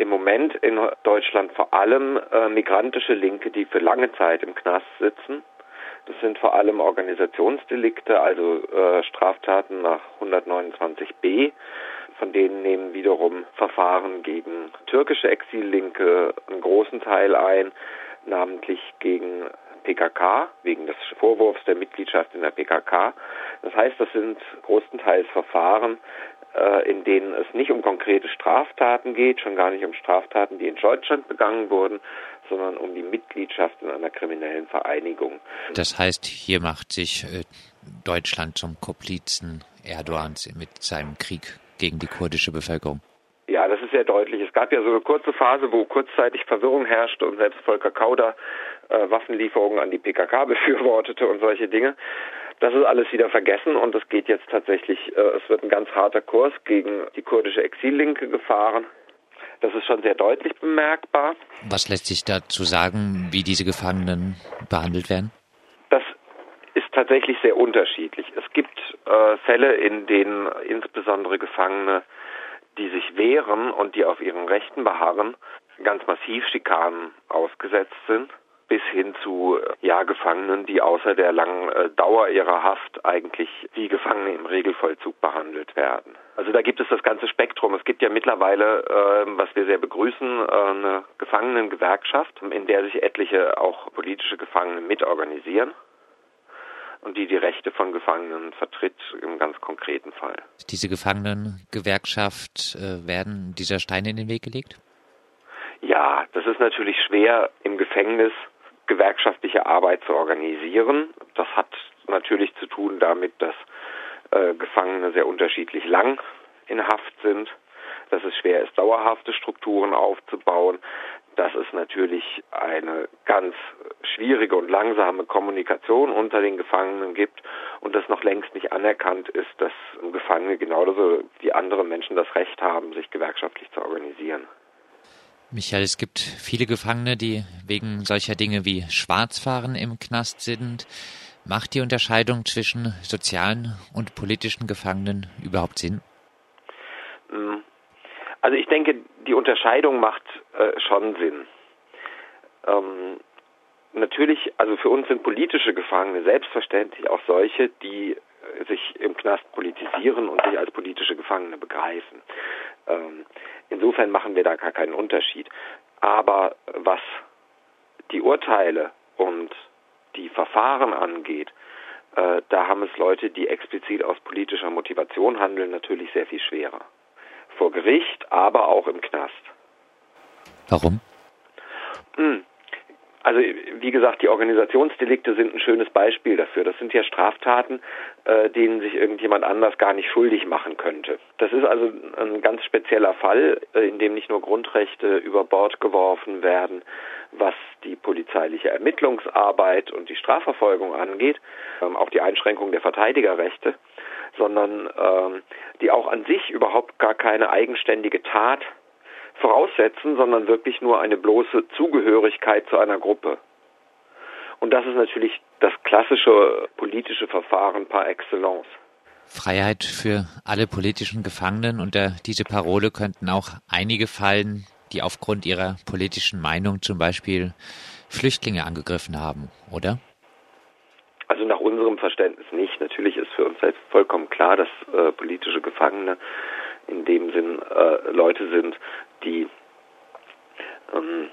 im Moment in Deutschland vor allem äh, migrantische Linke, die für lange Zeit im Knast sitzen. Das sind vor allem Organisationsdelikte, also äh, Straftaten nach 129b. Von denen nehmen wiederum Verfahren gegen türkische Exillinke einen großen Teil ein, namentlich gegen PKK, wegen des Vorwurfs der Mitgliedschaft in der PKK. Das heißt, das sind großenteils Verfahren, in denen es nicht um konkrete Straftaten geht, schon gar nicht um Straftaten, die in Deutschland begangen wurden, sondern um die Mitgliedschaft in einer kriminellen Vereinigung. Das heißt, hier macht sich äh, Deutschland zum Komplizen Erdogans mit seinem Krieg gegen die kurdische Bevölkerung. Ja, das ist sehr deutlich. Es gab ja so eine kurze Phase, wo kurzzeitig Verwirrung herrschte und selbst Volker Kauder äh, Waffenlieferungen an die PKK befürwortete und solche Dinge. Das ist alles wieder vergessen und es geht jetzt tatsächlich, äh, es wird ein ganz harter Kurs gegen die kurdische Exillinke gefahren. Das ist schon sehr deutlich bemerkbar. Was lässt sich dazu sagen, wie diese Gefangenen behandelt werden? Das ist tatsächlich sehr unterschiedlich. Es gibt äh, Fälle, in denen insbesondere Gefangene die sich wehren und die auf ihren Rechten beharren, ganz massiv Schikanen ausgesetzt sind bis hin zu ja Gefangenen, die außer der langen äh, Dauer ihrer Haft eigentlich wie Gefangene im Regelvollzug behandelt werden. Also da gibt es das ganze Spektrum. Es gibt ja mittlerweile, äh, was wir sehr begrüßen, äh, eine Gefangenengewerkschaft, in der sich etliche auch politische Gefangene mitorganisieren und die die Rechte von Gefangenen vertritt im ganz konkreten Fall. Diese Gefangenengewerkschaft äh, werden dieser Steine in den Weg gelegt? Ja, das ist natürlich schwer im Gefängnis gewerkschaftliche Arbeit zu organisieren. Das hat natürlich zu tun damit, dass äh, Gefangene sehr unterschiedlich lang in Haft sind, dass es schwer ist, dauerhafte Strukturen aufzubauen, dass es natürlich eine ganz schwierige und langsame Kommunikation unter den Gefangenen gibt und dass noch längst nicht anerkannt ist, dass Gefangene genauso wie andere Menschen das Recht haben, sich gewerkschaftlich zu organisieren. Michael, es gibt viele Gefangene, die wegen solcher Dinge wie Schwarzfahren im Knast sind. Macht die Unterscheidung zwischen sozialen und politischen Gefangenen überhaupt Sinn? Hm. Also ich denke, die Unterscheidung macht äh, schon Sinn. Ähm, natürlich, also für uns sind politische Gefangene selbstverständlich auch solche, die äh, sich im Knast politisieren und sich als politische Gefangene begreifen. Ähm, insofern machen wir da gar keinen Unterschied. Aber was die Urteile und die Verfahren angeht, äh, da haben es Leute, die explizit aus politischer Motivation handeln, natürlich sehr viel schwerer vor Gericht, aber auch im Knast. Warum? Hm. Also wie gesagt, die Organisationsdelikte sind ein schönes Beispiel dafür. Das sind ja Straftaten, äh, denen sich irgendjemand anders gar nicht schuldig machen könnte. Das ist also ein ganz spezieller Fall, äh, in dem nicht nur Grundrechte über Bord geworfen werden, was die polizeiliche Ermittlungsarbeit und die Strafverfolgung angeht, ähm, auch die Einschränkung der Verteidigerrechte, sondern ähm, die auch an sich überhaupt gar keine eigenständige Tat voraussetzen, sondern wirklich nur eine bloße Zugehörigkeit zu einer Gruppe. Und das ist natürlich das klassische politische Verfahren par excellence. Freiheit für alle politischen Gefangenen. Unter diese Parole könnten auch einige fallen, die aufgrund ihrer politischen Meinung zum Beispiel Flüchtlinge angegriffen haben, oder? Also nach unserem Verständnis nicht. Natürlich ist für uns halt vollkommen klar, dass äh, politische Gefangene in dem Sinn äh, Leute sind, die ähm,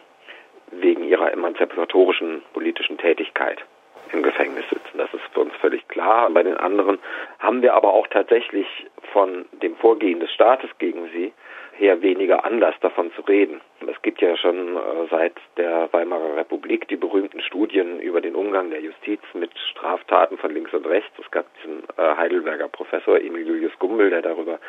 wegen ihrer emanzipatorischen politischen Tätigkeit im Gefängnis sitzen. Das ist für uns völlig klar. Bei den anderen haben wir aber auch tatsächlich von dem Vorgehen des Staates gegen sie her weniger Anlass davon zu reden. Es gibt ja schon äh, seit der Weimarer Republik die berühmten Studien über den Umgang der Justiz mit Straftaten von links und rechts. Es gab diesen äh, Heidelberger Professor Emil Julius Gumbel, der darüber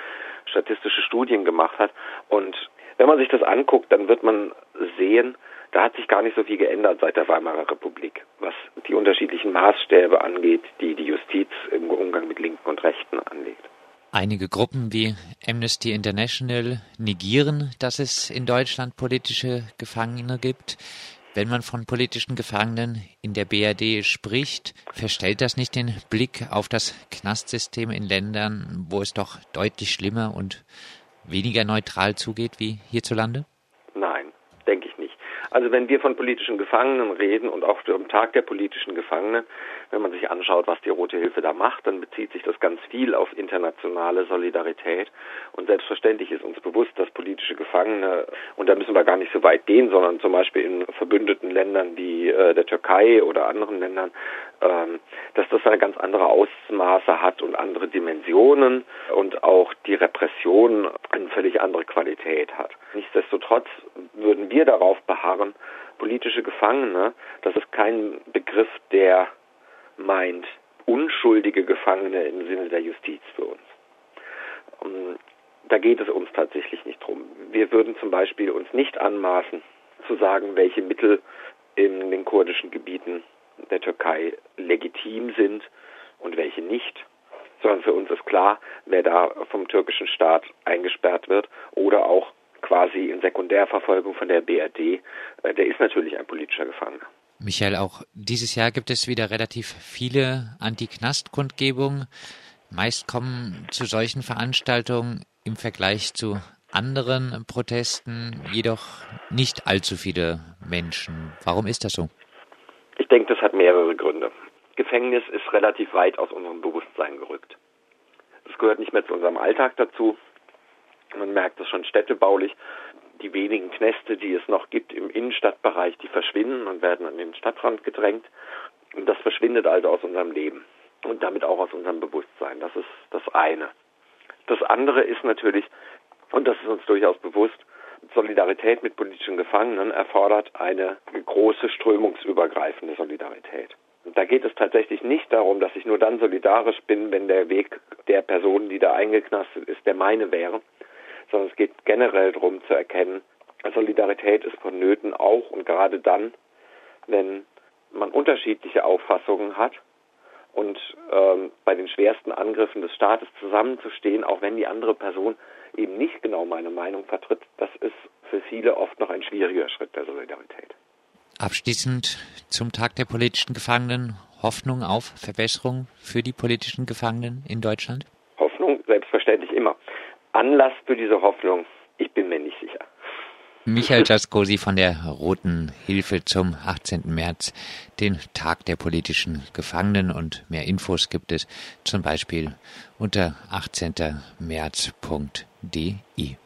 statistische Studien gemacht hat. Und wenn man sich das anguckt, dann wird man sehen, da hat sich gar nicht so viel geändert seit der Weimarer Republik, was die unterschiedlichen Maßstäbe angeht, die die Justiz im Umgang mit Linken und Rechten anlegt. Einige Gruppen wie Amnesty International negieren, dass es in Deutschland politische Gefangene gibt. Wenn man von politischen Gefangenen in der BRD spricht, verstellt das nicht den Blick auf das Knastsystem in Ländern, wo es doch deutlich schlimmer und weniger neutral zugeht wie hierzulande? Also wenn wir von politischen Gefangenen reden und auch am Tag der politischen Gefangenen, wenn man sich anschaut, was die Rote Hilfe da macht, dann bezieht sich das ganz viel auf internationale Solidarität. Und selbstverständlich ist uns bewusst, dass politische Gefangene, und da müssen wir gar nicht so weit gehen, sondern zum Beispiel in verbündeten Ländern wie äh, der Türkei oder anderen Ländern, dass das eine ganz andere Ausmaße hat und andere Dimensionen und auch die Repression eine völlig andere Qualität hat. Nichtsdestotrotz würden wir darauf beharren, politische Gefangene, das ist kein Begriff, der meint unschuldige Gefangene im Sinne der Justiz für uns. Da geht es uns tatsächlich nicht drum. Wir würden zum Beispiel uns nicht anmaßen, zu sagen, welche Mittel in den kurdischen Gebieten der Türkei legitim sind und welche nicht, sondern für uns ist klar, wer da vom türkischen Staat eingesperrt wird oder auch quasi in Sekundärverfolgung von der BRD, äh, der ist natürlich ein politischer Gefangener. Michael, auch dieses Jahr gibt es wieder relativ viele Anti-Knast-Kundgebungen. Meist kommen zu solchen Veranstaltungen im Vergleich zu anderen Protesten jedoch nicht allzu viele Menschen. Warum ist das so? Ich denke, das hat mehrere Gründe. Gefängnis ist relativ weit aus unserem Bewusstsein gerückt. Es gehört nicht mehr zu unserem Alltag dazu. Man merkt es schon städtebaulich. Die wenigen Knäste, die es noch gibt im Innenstadtbereich, die verschwinden und werden an den Stadtrand gedrängt. Und das verschwindet also aus unserem Leben und damit auch aus unserem Bewusstsein. Das ist das eine. Das andere ist natürlich, und das ist uns durchaus bewusst, Solidarität mit politischen Gefangenen erfordert eine große strömungsübergreifende Solidarität. Und da geht es tatsächlich nicht darum, dass ich nur dann solidarisch bin, wenn der Weg der Person, die da eingeknastet ist, der meine wäre, sondern es geht generell darum zu erkennen, Solidarität ist vonnöten auch und gerade dann, wenn man unterschiedliche Auffassungen hat und ähm, bei den schwersten Angriffen des Staates zusammenzustehen, auch wenn die andere Person eben nicht genau meine Meinung vertritt, das ist für viele oft noch ein schwieriger Schritt der Solidarität. Abschließend zum Tag der politischen Gefangenen. Hoffnung auf Verbesserung für die politischen Gefangenen in Deutschland? Hoffnung selbstverständlich immer. Anlass für diese Hoffnung, ich bin mir nicht sicher. Michael Jaskosi von der Roten Hilfe zum 18. März, den Tag der politischen Gefangenen und mehr Infos gibt es zum Beispiel unter de.